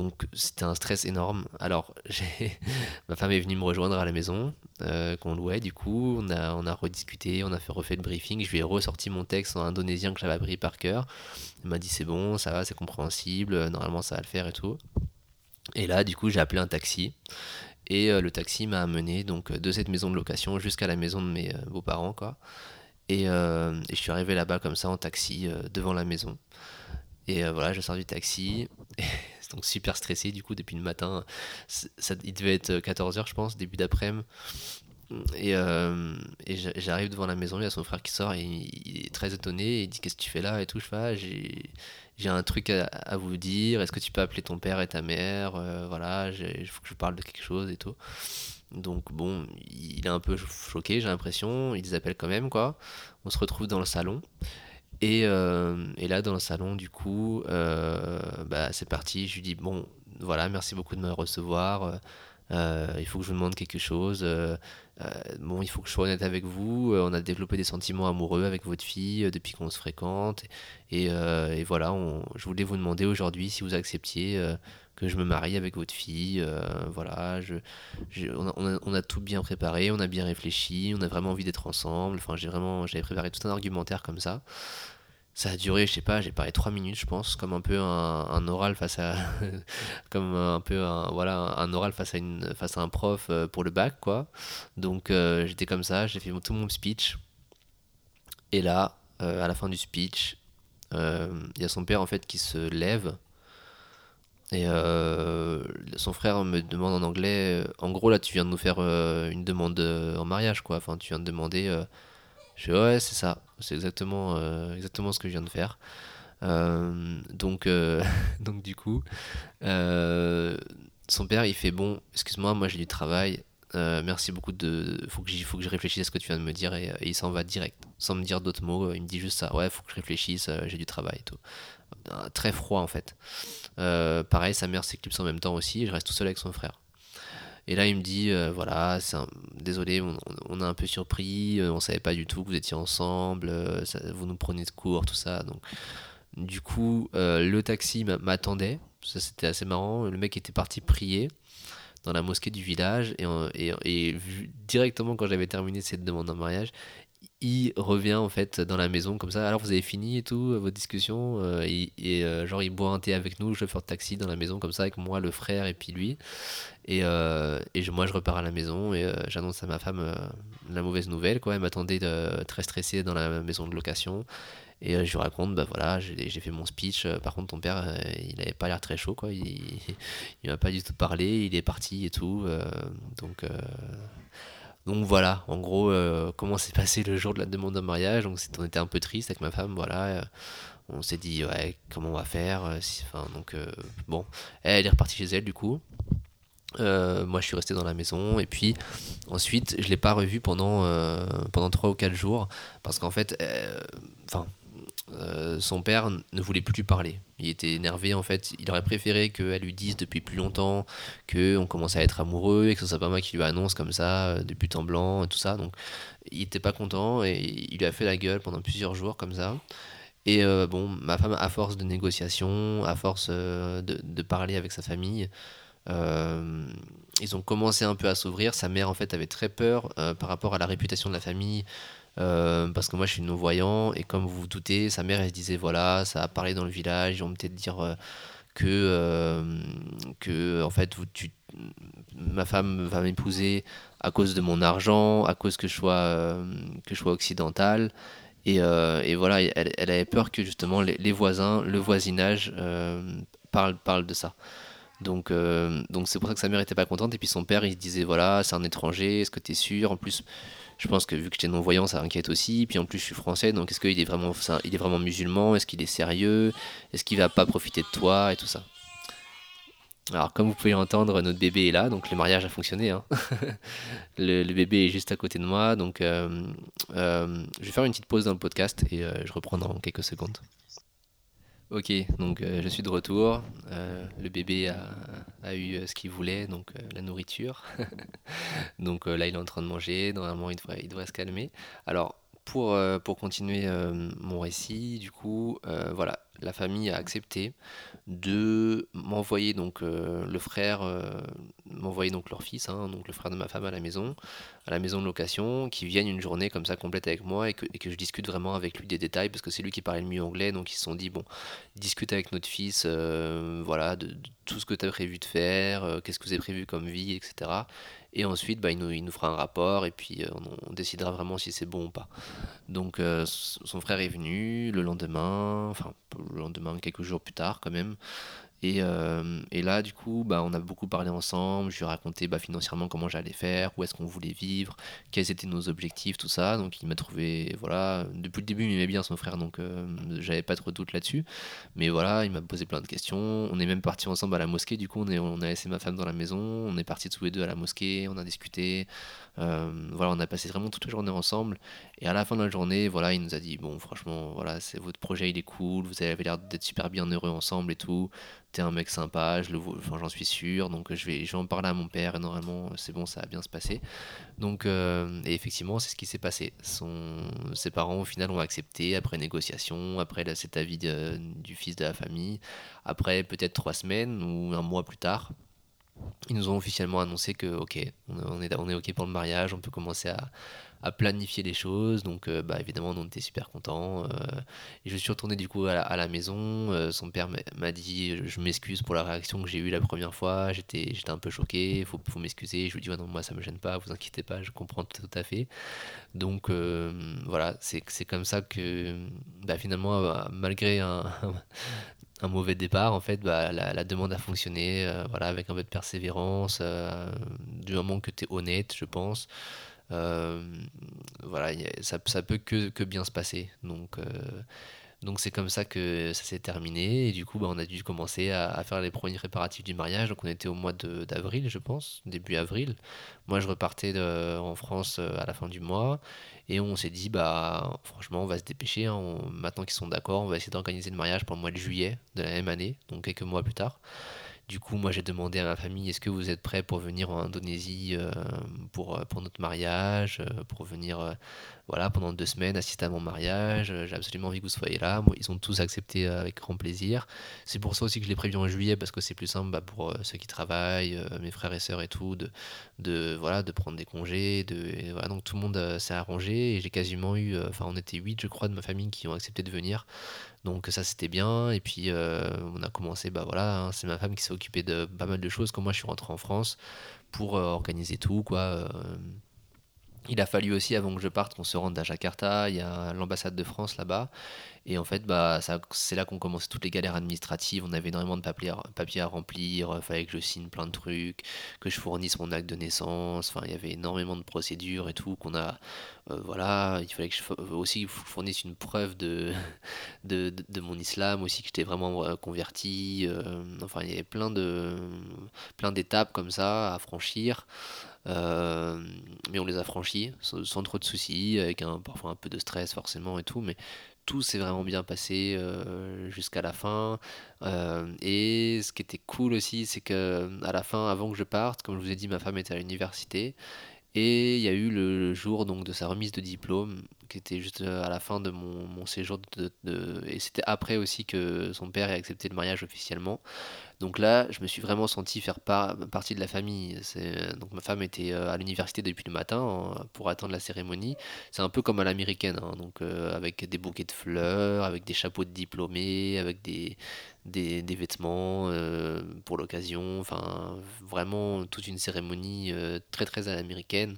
Donc c'était un stress énorme. Alors (laughs) ma femme est venue me rejoindre à la maison euh, qu'on louait. Du coup, on a, on a rediscuté, on a fait refait le briefing. Je lui ai ressorti mon texte en indonésien que j'avais appris par cœur. Il m'a dit c'est bon, ça va, c'est compréhensible, normalement ça va le faire et tout. Et là, du coup, j'ai appelé un taxi. Et euh, le taxi m'a amené donc de cette maison de location jusqu'à la maison de mes euh, beaux-parents, quoi. Et, et, je suis arrivé là-bas comme ça en taxi devant la maison. Et voilà, je sors du taxi. Et (laughs) donc super stressé du coup depuis le matin. Ça, il devait être 14h euh, je pense, début d'après-midi. Et, euh, j'arrive devant la maison, il y a son frère qui sort et il est très étonné. il dit Qu'est-ce que tu fais là et tout. Je fais ah, J'ai un truc à, vous dire. Est-ce que tu peux appeler ton père et ta mère? Euh, Voilà, il faut que je parle de quelque chose et tout. Donc bon, il est un peu choqué, j'ai l'impression. Il les appelle quand même, quoi. On se retrouve dans le salon. Et, euh, et, là, dans le salon, du coup, euh, bah, c'est parti. Je lui dis Bon, voilà, merci beaucoup de me recevoir. Euh, il faut que je vous demande quelque chose. bon, il faut que je sois honnête avec vous. on a développé des sentiments amoureux avec votre fille depuis qu'on se fréquente. Et, voilà, je voulais vous demander aujourd'hui si vous acceptiez que je me marie avec votre fille. voilà, je, on, a, on, a, on, a, tout bien préparé, on a bien réfléchi, on a vraiment envie d'être ensemble. Enfin, j'ai vraiment, j'avais préparé tout un argumentaire comme ça ça a duré, je sais pas, j'ai parlé trois minutes, je pense, comme un peu un, oral face à, (laughs) comme un peu un, voilà, un oral face à une, face à un prof euh, pour le bac, quoi. Donc euh, j'étais comme ça, j'ai fait tout mon speech. Et là, euh, à la fin du speech, il y a son père en fait qui se lève Et son frère me demande en anglais, en gros là tu viens de nous faire une demande en mariage quoi, enfin tu viens de demander, je fais ouais c'est ça, c'est exactement, exactement ce que je viens de faire. donc, (laughs) donc du coup, son père il fait bon, excuse-moi, moi j'ai du travail, euh, merci beaucoup de. Faut que, faut que je réfléchisse à ce que tu viens de me dire et, il s'en va direct, sans me dire d'autres mots. Il me dit juste ça. Ouais, faut que je réfléchisse, euh, j'ai du travail et tout. Euh, très froid en fait. pareil, sa mère s'éclipse en même temps aussi. je reste tout seul avec son frère. Et là, il me dit voilà, désolé, on, a un peu surpris, on savait pas du tout que vous étiez ensemble, vous nous prenez de court, tout ça. Donc, du coup, le taxi m'attendait. Ça, c'était assez marrant. Le mec était parti prier dans la mosquée du village et directement quand j'avais terminé cette demande en mariage, il revient en fait dans la maison comme ça. Alors vous avez fini et tout, votre discussion euh, et, euh, genre il boit un thé avec nous, le chauffeur de taxi dans la maison comme ça avec moi, le frère et puis lui. Et, euh, et moi je repars à la maison et j'annonce à ma femme la mauvaise nouvelle quoi. Elle m'attendait très stressée dans la maison de location. Et euh, je lui raconte, bah voilà, j'ai fait mon speech. Euh, par contre, ton père, euh, il n'avait pas l'air très chaud, quoi. Il, (laughs) il m'a pas du tout parlé, il est parti et tout. donc, donc voilà, en gros, comment s'est passé le jour de la demande de mariage. Donc on était un peu triste avec ma femme, voilà. on s'est dit, ouais, comment on va faire enfin, Donc bon, elle est repartie chez elle du coup. moi, je suis resté dans la maison et puis ensuite, je l'ai pas revu pendant pendant trois ou quatre jours parce qu'en fait, enfin, euh, son père ne voulait plus lui parler. Il était énervé en fait. Il aurait préféré qu'elle lui dise depuis plus longtemps qu'on commençait à être amoureux et que ce soit pas moi qui lui annonce comme ça, euh, de but en blanc et tout ça. Donc il était pas content et il lui a fait la gueule pendant plusieurs jours comme ça. Et euh, bon, ma femme, à force de négociations, à force de, parler avec sa famille, ils ont commencé un peu à s'ouvrir. Sa mère en fait avait très peur par rapport à la réputation de la famille euh, parce que moi je suis non-voyant et comme vous vous doutez, sa mère elle se disait voilà, ça a parlé dans le village, ils vont peut-être dire euh, que, euh, que en fait tu, ma femme va m'épouser à cause de mon argent, à cause que je sois, que je sois occidental. Et, et voilà, elle, avait peur que justement les, voisins, le voisinage parle, parle de ça. Donc donc c'est pour ça que sa mère était pas contente. Et puis son père il se disait voilà, c'est un étranger, est-ce que tu es sûr? En plus, je pense que vu que j'étais non-voyant, ça inquiète aussi. Puis en plus, je suis français, donc est-ce qu'il est vraiment, il est vraiment musulman? Est-ce qu'il est sérieux? Est-ce qu'il va pas profiter de toi et tout ça? Alors, comme vous pouvez l'entendre, notre bébé est là, donc le mariage a fonctionné. Hein. (laughs) le, bébé est juste à côté de moi, donc euh, euh, je vais faire une petite pause dans le podcast et euh, je reprends dans quelques secondes. Ok, donc euh, je suis de retour. Euh, le bébé a, eu euh, ce qu'il voulait, donc la nourriture. (laughs) donc là, il est en train de manger. Normalement, il devrait, il devrait se calmer. Alors, pour, pour continuer mon récit, du coup, voilà, la famille a accepté de m'envoyer donc euh, le frère euh, donc leur fils hein, donc le frère de ma femme à la maison à la maison de location qui viennent une journée comme ça complète avec moi et que, je discute vraiment avec lui des détails parce que c'est lui qui parlait le mieux anglais donc ils se sont dit bon discute avec notre fils euh, voilà de, tout ce que tu as prévu de faire qu'est-ce que vous avez prévu comme vie etc et ensuite, bah, il, nous, il, nous, fera un rapport et puis euh, on, décidera vraiment si c'est bon ou pas. Donc euh, son frère est venu le lendemain, enfin le lendemain, quelques jours plus tard quand même. Et, euh, et, là, du coup, bah, on a beaucoup parlé ensemble. Je lui ai raconté bah, financièrement comment j'allais faire, où est-ce qu'on voulait vivre, quels étaient nos objectifs, tout ça. Donc, il m'a trouvé, voilà, depuis le début, il m'aimait bien son frère, donc euh, j'avais pas trop de doute là-dessus. Mais voilà, il m'a posé plein de questions. On est même parti ensemble à la mosquée. Du coup, on a laissé ma femme dans la maison. On est partis tous les deux à la mosquée. On a discuté. Euh, voilà, on a passé vraiment toute la journée ensemble. Et à la fin de la journée, voilà, il nous a dit bon, franchement, voilà, c'est votre projet, il est cool. Vous avez l'air d'être super bien heureux ensemble et tout t'es un mec sympa, j'en suis sûr, donc je vais, je en parler à mon père et normalement c'est bon, ça va bien se passer. Donc, euh, et effectivement, c'est ce qui s'est passé. Ses parents au final ont accepté après négociation, après cet avis du fils de la famille, après peut-être trois semaines ou un mois plus tard. Ils nous ont officiellement annoncé que ok, on est ok pour le mariage, on peut commencer à, à planifier les choses. Donc, euh, bah, évidemment, on était super contents. Euh, et je suis retourné du coup à la, maison. Euh, son père m'a dit Je m'excuse pour la réaction que j'ai eue la première fois. J'étais un peu choqué. Il faut, faut m'excuser. Je lui dis ouais, Non, moi, ça me gêne pas. Vous inquiétez pas. Je comprends tout à fait. Donc, voilà, c'est comme ça que bah, finalement, malgré (laughs) un, mauvais départ, en fait, bah, la, demande a fonctionné, euh, voilà, avec un peu de persévérance, euh, du moment que tu es honnête, je pense. Euh, voilà, ça, ça peut que, que, bien se passer. Donc, donc c'est comme ça que ça s'est terminé. Et du coup, bah, on a dû commencer à, faire les premiers préparatifs du mariage. Donc on était au mois d'avril, je pense, début avril. Moi, je repartais de, en France à la fin du mois. Et on s'est dit, bah, franchement, on va se dépêcher. Hein. maintenant qu'ils sont d'accord, on va essayer d'organiser le mariage pour le mois de juillet de la même année, donc quelques mois plus tard. Du coup, moi, j'ai demandé à ma famille, est-ce que vous êtes prêts pour venir en Indonésie euh, pour, euh, pour notre mariage, euh, pour venir voilà, pendant deux semaines assister à mon mariage J'ai absolument envie que vous soyez là. Ils ont tous accepté avec grand plaisir. C'est pour ça aussi que je l'ai prévu en juillet, parce que c'est plus simple bah, pour ceux qui travaillent, mes frères et sœurs et tout, de, de, prendre des congés. De, donc tout le monde s'est arrangé et j'ai quasiment eu, enfin, on était huit, je crois, de ma famille qui ont accepté de venir. Donc ça c'était bien. Et puis euh, on a commencé, bah voilà, hein, c'est ma femme qui s'est occupée de pas mal de choses quand moi je suis rentré en France pour euh, organiser tout, quoi. Euh. Il a fallu aussi, avant que je parte, qu'on se rende à Jakarta. Il y a l'ambassade de France là-bas. Et en fait, bah, c'est là qu'on commençait toutes les galères administratives. On avait énormément de papiers, à remplir. Il fallait que je signe plein de trucs, que je fournisse mon acte de naissance. Enfin, il y avait énormément de procédures et tout qu'on a. Euh, voilà, il fallait que je aussi fournisse une preuve (laughs) de, de, mon islam aussi, que j'étais vraiment euh, converti. Euh, enfin, il y avait plein de plein d'étapes comme ça à franchir. Mais on les a franchis sans, sans trop de soucis, avec un, parfois un peu de stress forcément et tout, mais tout s'est vraiment bien passé euh, jusqu'à la fin. Euh, et ce qui était cool aussi, c'est que à la fin, avant que je parte, comme je vous ai dit, ma femme était à l'université. Et il y a eu le jour donc de sa remise de diplôme, qui était juste euh, à la fin de mon, séjour. De, et c'était après aussi que son père ait accepté le mariage officiellement. Donc là, je me suis vraiment senti faire partie de la famille. donc ma femme était euh, à l'université depuis le matin pour attendre la cérémonie. C'est un peu comme à l'américaine, hein. donc euh, avec des bouquets de fleurs, avec des chapeaux de diplômés, avec des, des, vêtements euh, pour l'occasion. Enfin, vraiment toute une cérémonie très très à l'américaine.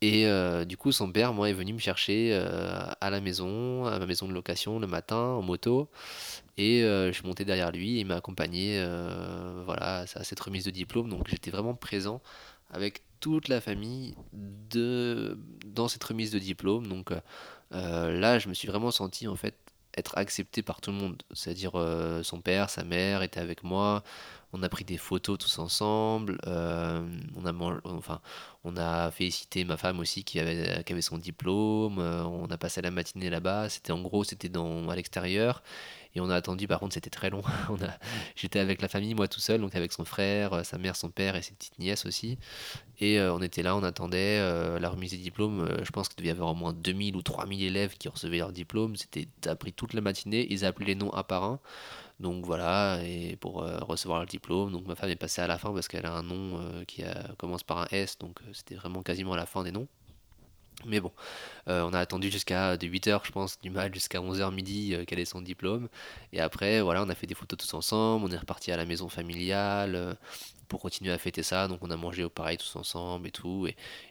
Et du coup, son père, moi, est venu me chercher à la maison, à ma maison de location le matin en moto. Et euh, je suis monté derrière lui et il m'a accompagné euh, voilà, à cette remise de diplôme. Donc j'étais vraiment présent avec toute la famille de, dans cette remise de diplôme. Donc euh, là, je me suis vraiment senti en fait être accepté par tout le monde. C'est-à-dire son père, sa mère étaient avec moi. On a pris des photos tous ensemble. on a enfin, on a félicité ma femme aussi qui avait, qui son diplôme. on a passé la matinée là-bas. C'était en gros, c'était à l'extérieur. Et on a attendu, par contre, c'était très long. (laughs) j'étais avec la famille, moi tout seul, donc avec son frère, euh, sa mère, son père et ses petites nièces aussi. Et euh, on était là, on attendait euh, la remise des diplômes. je pense qu'il devait y avoir au moins 2000 ou 3000 élèves qui recevaient leur diplôme. C'était, ça a pris toute la matinée. Ils appelaient les noms un par un. Donc voilà, et pour recevoir le diplôme. Donc ma femme est passée à la fin parce qu'elle a un nom qui commence par un S, donc c'était vraiment quasiment à la fin des noms. Mais bon, euh, on a attendu jusqu'à 8h, je pense, du mal, jusqu'à 11h midi euh, qu'elle ait son diplôme. Et après, voilà, on a fait des photos tous ensemble, on est reparti à la maison familiale euh, pour continuer à fêter ça. Donc on a mangé au pareil tous ensemble et tout.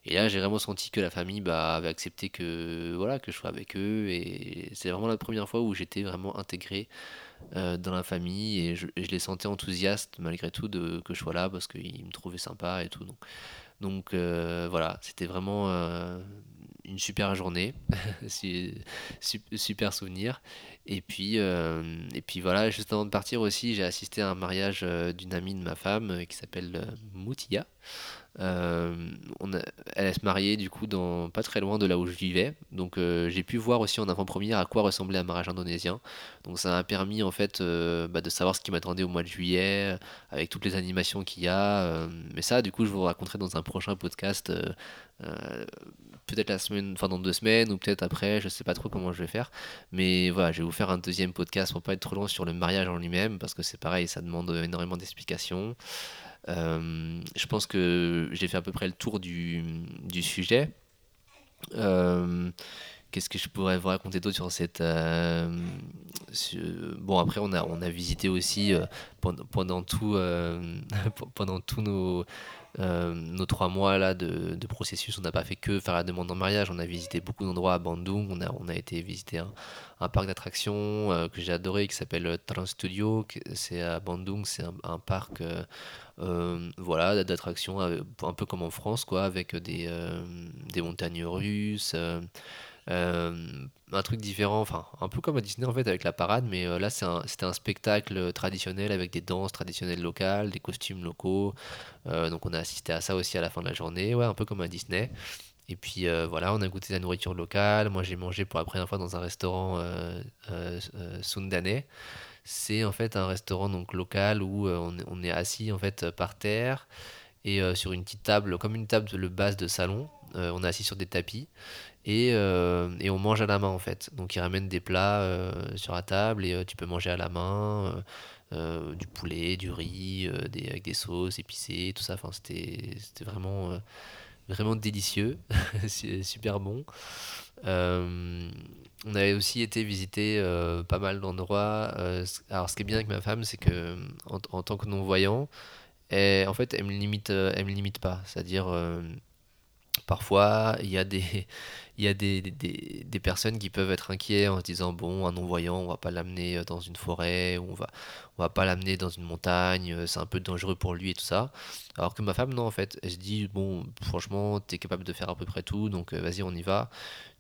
Et, là, j'ai vraiment senti que la famille bah, avait accepté que, voilà, que je sois avec eux. Et c'est vraiment la première fois où j'étais vraiment intégré dans la famille. Et je, les sentais enthousiastes malgré tout de, que je sois là parce qu'ils me trouvaient sympa et tout. Donc, donc voilà, c'était vraiment une super journée, (laughs) super souvenir. Et puis, euh, et puis voilà, juste avant de partir aussi, j'ai assisté à un mariage euh, d'une amie de ma femme euh, qui s'appelle Moutia. On elle se mariait du coup dans, pas très loin de là où je vivais. Donc j'ai pu voir aussi en avant-première à quoi ressemblait un mariage indonésien. Donc ça m'a permis en fait bah, de savoir ce qui m'attendait au mois de juillet, avec toutes les animations qu'il y a. mais ça, du coup, je vous raconterai dans un prochain podcast peut-être la semaine, enfin dans deux semaines ou peut-être après, je sais pas trop comment je vais faire. Mais voilà, je vais vous faire un deuxième podcast pour pas être trop long sur le mariage en lui-même parce que c'est pareil, ça demande énormément d'explications. Euh, je pense que j'ai fait à peu près le tour du, sujet. Euh, Qu'est-ce que je pourrais vous raconter d'autre sur cette. euh, Bon, après, on a, on a visité aussi pendant, tout, (laughs) pendant tous nos, nos trois mois là de, processus. On n'a pas fait que faire la demande en mariage. On a visité beaucoup d'endroits à Bandung. On a, on a été visiter un, parc d'attractions que j'ai adoré qui s'appelle Trans Studio. C'est à Bandung. C'est un, parc voilà, d'attractions euh, un peu comme en France, quoi, avec des, euh, des montagnes russes. euh, euh, un truc différent, enfin un peu comme à Disney en fait avec la parade, mais euh, là c'est un- c'était un spectacle traditionnel avec des danses traditionnelles locales, des costumes locaux. Euh, donc on a assisté à ça aussi à la fin de la journée, ouais, un peu comme à Disney. Et puis euh, voilà, on a goûté la nourriture locale. Moi j'ai mangé pour la première fois dans un restaurant euh, euh, sundanais. C'est en fait un restaurant donc local où on est, assis en fait par terre et sur une petite table, comme une table de base de salon. On est assis sur des tapis et, et on mange à la main en fait. Donc ils ramènent des plats sur la table et tu peux manger à la main, du poulet, du riz, des, avec des sauces épicées, tout ça. Enfin, c'était, vraiment, vraiment délicieux, (laughs) super bon. Euh, on avait aussi été visiter euh, pas mal d'endroits. euh, alors ce qui est bien avec ma femme, c'est que en, tant que non-voyant, en fait, elle me limite, elle me limite pas. C'est-à-dire, Parfois, il y a des, personnes qui peuvent être inquiets en se disant, bon, un non-voyant, on va pas l'amener euh, dans une forêt, on va, va pas l'amener dans une montagne, euh, c'est un peu dangereux pour lui et tout ça. Alors que ma femme, non, en fait, elle se dit, bon, franchement, t'es capable de faire à peu près tout, donc euh, vas-y, on y va.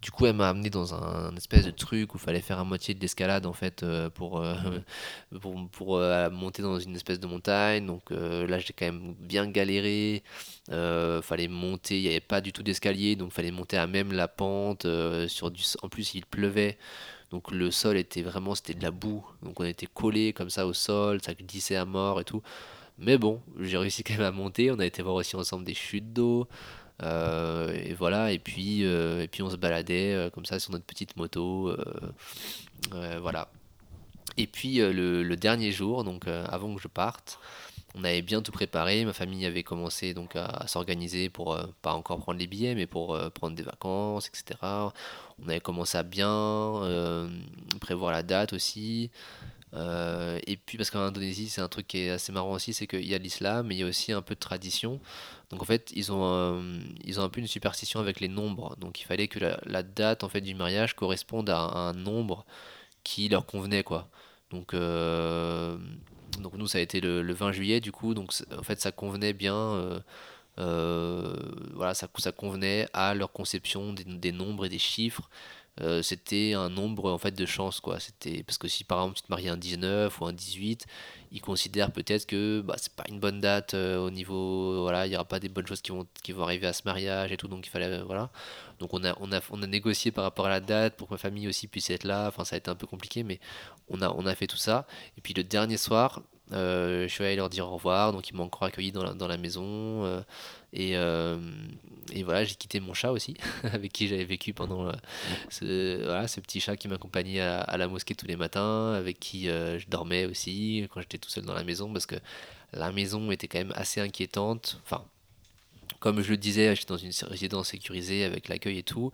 Du coup, elle m'a amené dans un, espèce de truc où il fallait faire à moitié de l'escalade, en fait, euh, pour, euh, (laughs) pour, pour, euh, monter dans une espèce de montagne. Donc là, j'ai quand même bien galéré. Fallait monter, il n'y avait pas du tout d'escalier, donc fallait monter à même la pente. sur du, en plus, il pleuvait, donc le sol était vraiment, c'était de la boue. Donc on était collé comme ça au sol, ça glissait à mort et tout. Mais bon, j'ai réussi quand même à monter. On a été voir aussi ensemble des chutes d'eau. Euh, et voilà, et puis, euh, et puis on se baladait euh, comme ça sur notre petite moto. voilà. Et puis le, dernier jour, donc avant que je parte, on avait bien tout préparé. Ma famille avait commencé donc à, s'organiser pour pas encore prendre les billets, mais pour prendre des vacances, etc. On avait commencé à bien prévoir la date aussi. Euh, et puis parce qu'en Indonésie, c'est un truc qui est assez marrant aussi, c'est qu'il y a l'islam, mais il y a aussi un peu de tradition. Donc en fait, ils ont, euh, ils ont un peu une superstition avec les nombres. Donc il fallait que la, date en fait du mariage corresponde à un, nombre qui leur convenait quoi. Donc, euh, donc nous ça a été le, le 20 juillet du coup, donc en fait ça convenait bien, voilà ça, ça convenait à leur conception des nombres et des chiffres. Euh, c'était un nombre en fait de chance quoi. C'était parce que si par exemple tu te maries un 19 ou un 18, ils considèrent peut-être que bah, c'est pas une bonne date euh, au niveau voilà, il y aura pas des bonnes choses qui vont qui vont arriver à ce mariage et tout donc il fallait euh, voilà. Donc on a on a on a négocié par rapport à la date pour que ma famille aussi puisse être là. Enfin ça a été un peu compliqué mais on a on a fait tout ça et puis le dernier soir euh, je suis allé leur dire au revoir, donc ils m'ont encore accueilli dans la, maison. euh, et, euh, et voilà, j'ai quitté mon chat aussi, (laughs) avec qui j'avais vécu pendant ce, voilà, ce petit chat qui m'accompagnait à, la mosquée tous les matins, avec qui je dormais aussi quand j'étais tout seul dans la maison, parce que la maison était quand même assez inquiétante. Enfin, comme je le disais, j'étais dans une résidence sécurisée avec l'accueil et tout.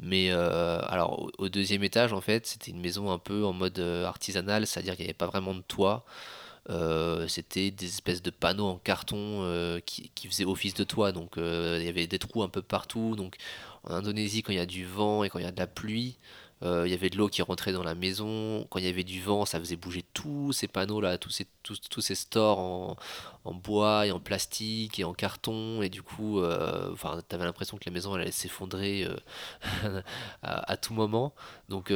Mais alors, au, deuxième étage, en fait, c'était une maison un peu en mode artisanal, c'est-à-dire qu'il n'y avait pas vraiment de toit. Euh, c'était des espèces de panneaux en carton euh, qui, qui faisaient office de toit. Donc, euh, il y avait des trous un peu partout. Donc, en Indonésie, quand il y a du vent et quand il y a de la pluie, il y avait de l'eau qui rentrait dans la maison. Quand il y avait du vent, ça faisait bouger tous ces panneaux-là, tous ces, tous, tous ces stores en, bois et en plastique et en carton. Et du coup, enfin, t'avais l'impression que la maison allait s'effondrer (laughs) à, à tout moment. Donc,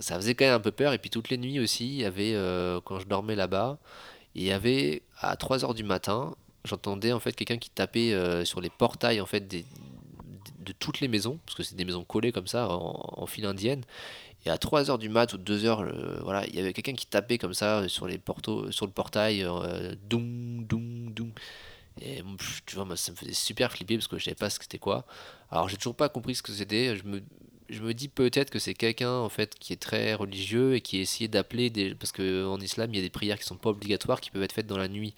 ça faisait quand même un peu peur. Et puis, toutes les nuits aussi, il y avait, euh, quand je dormais là-bas, il y avait à 3 heures du matin, j'entendais en fait quelqu'un qui tapait euh, sur les portails en fait de toutes les maisons, parce que c'est des maisons collées comme ça en, en file indienne. Et à 3 heures du mat ou 2 heures, euh, voilà, il y avait quelqu'un qui tapait comme ça sur les portos, sur le portail, doum, doum, doum. Et tu vois, moi, ça me faisait super flipper parce que je savais pas ce que c'était quoi. Alors, j'ai toujours pas compris ce que c'était. Je me, je me dis peut-être que c'est quelqu'un en fait qui est très religieux et qui essayait d'appeler des parce que en islam il y a des prières qui sont pas obligatoires qui peuvent être faites dans la nuit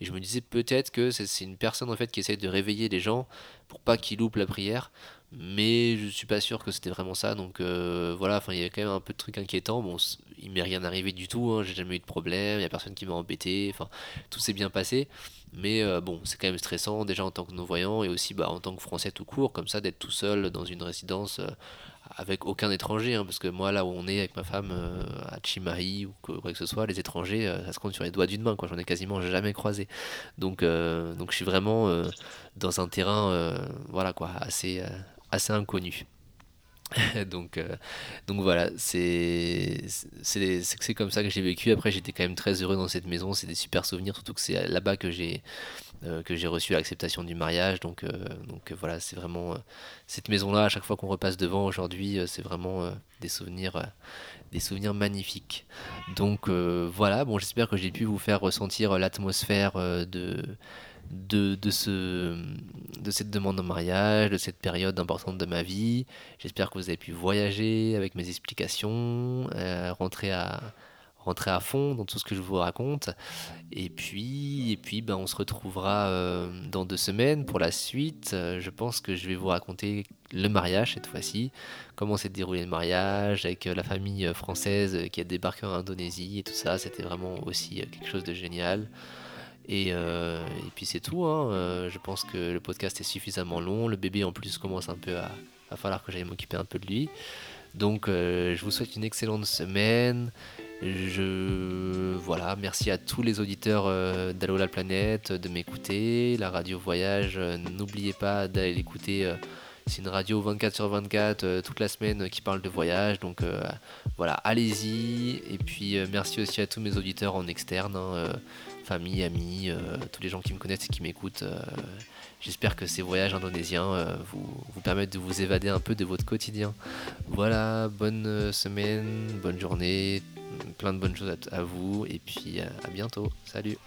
et je me disais peut-être que c'est une personne en fait qui essaye de réveiller les gens pour pas qu'ils loupent la prière mais je suis pas sûr que c'était vraiment ça. Donc voilà, enfin il y a quand même un peu de trucs inquiétants. Bon, il m'est rien arrivé du tout, hein, j'ai jamais eu de problème, il y a personne qui m'a embêté, enfin tout s'est bien passé. Mais bon, c'est quand même stressant déjà en tant que non-voyant et aussi bah, en tant que français tout court, comme ça d'être tout seul dans une résidence avec aucun étranger, hein, parce que moi là où on est avec ma femme euh, à Chimahi ou quoi que ce soit, les étrangers, euh, ça se compte sur les doigts d'une main, quoi. J'en ai quasiment jamais croisé. Donc, euh, donc je suis vraiment dans un terrain, voilà quoi, assez, assez inconnu. (laughs) donc, donc voilà, c'est comme ça que j'ai vécu. Après, j'étais quand même très heureux dans cette maison. C'est des super souvenirs, surtout que c'est là-bas que j'ai euh, que j'ai reçu l'acceptation du mariage. Donc, euh, donc euh, voilà, c'est vraiment cette maison-là, à chaque fois qu'on repasse devant aujourd'hui, c'est vraiment des souvenirs des souvenirs magnifiques. Donc voilà, bon, j'espère que j'ai pu vous faire ressentir l'atmosphère de, de, de, ce, de cette demande en mariage, de cette période importante de ma vie. J'espère que vous avez pu voyager avec mes explications, rentrer à, rentrer à fond dans tout ce que je vous raconte. Et puis, et puis ben, on se retrouvera euh, dans deux semaines pour la suite. Euh, je pense que je vais vous raconter le mariage cette fois-ci, comment s'est déroulé le mariage avec euh, la famille française qui a débarqué en Indonésie et tout ça. C'était vraiment aussi quelque chose de génial. Et, et puis c'est tout. Hein. je pense que le podcast est suffisamment long. Le bébé en plus commence un peu à, falloir que j'aille m'occuper un peu de lui. Donc je vous souhaite une excellente semaine. Je voilà, merci à tous les auditeurs euh, d'Allo la planète de m'écouter. La radio voyage, euh, n'oubliez pas d'aller l'écouter. Euh, c'est une radio 24 sur 24 toute la semaine qui parle de voyage. Donc voilà, allez-y. Et puis merci aussi à tous mes auditeurs en externe, hein, famille, amis, tous les gens qui me connaissent et qui m'écoutent. J'espère que ces voyages indonésiens vous, vous permettent de vous évader un peu de votre quotidien. Voilà, bonne semaine, bonne journée, plein de bonnes choses à, vous et puis à bientôt. Salut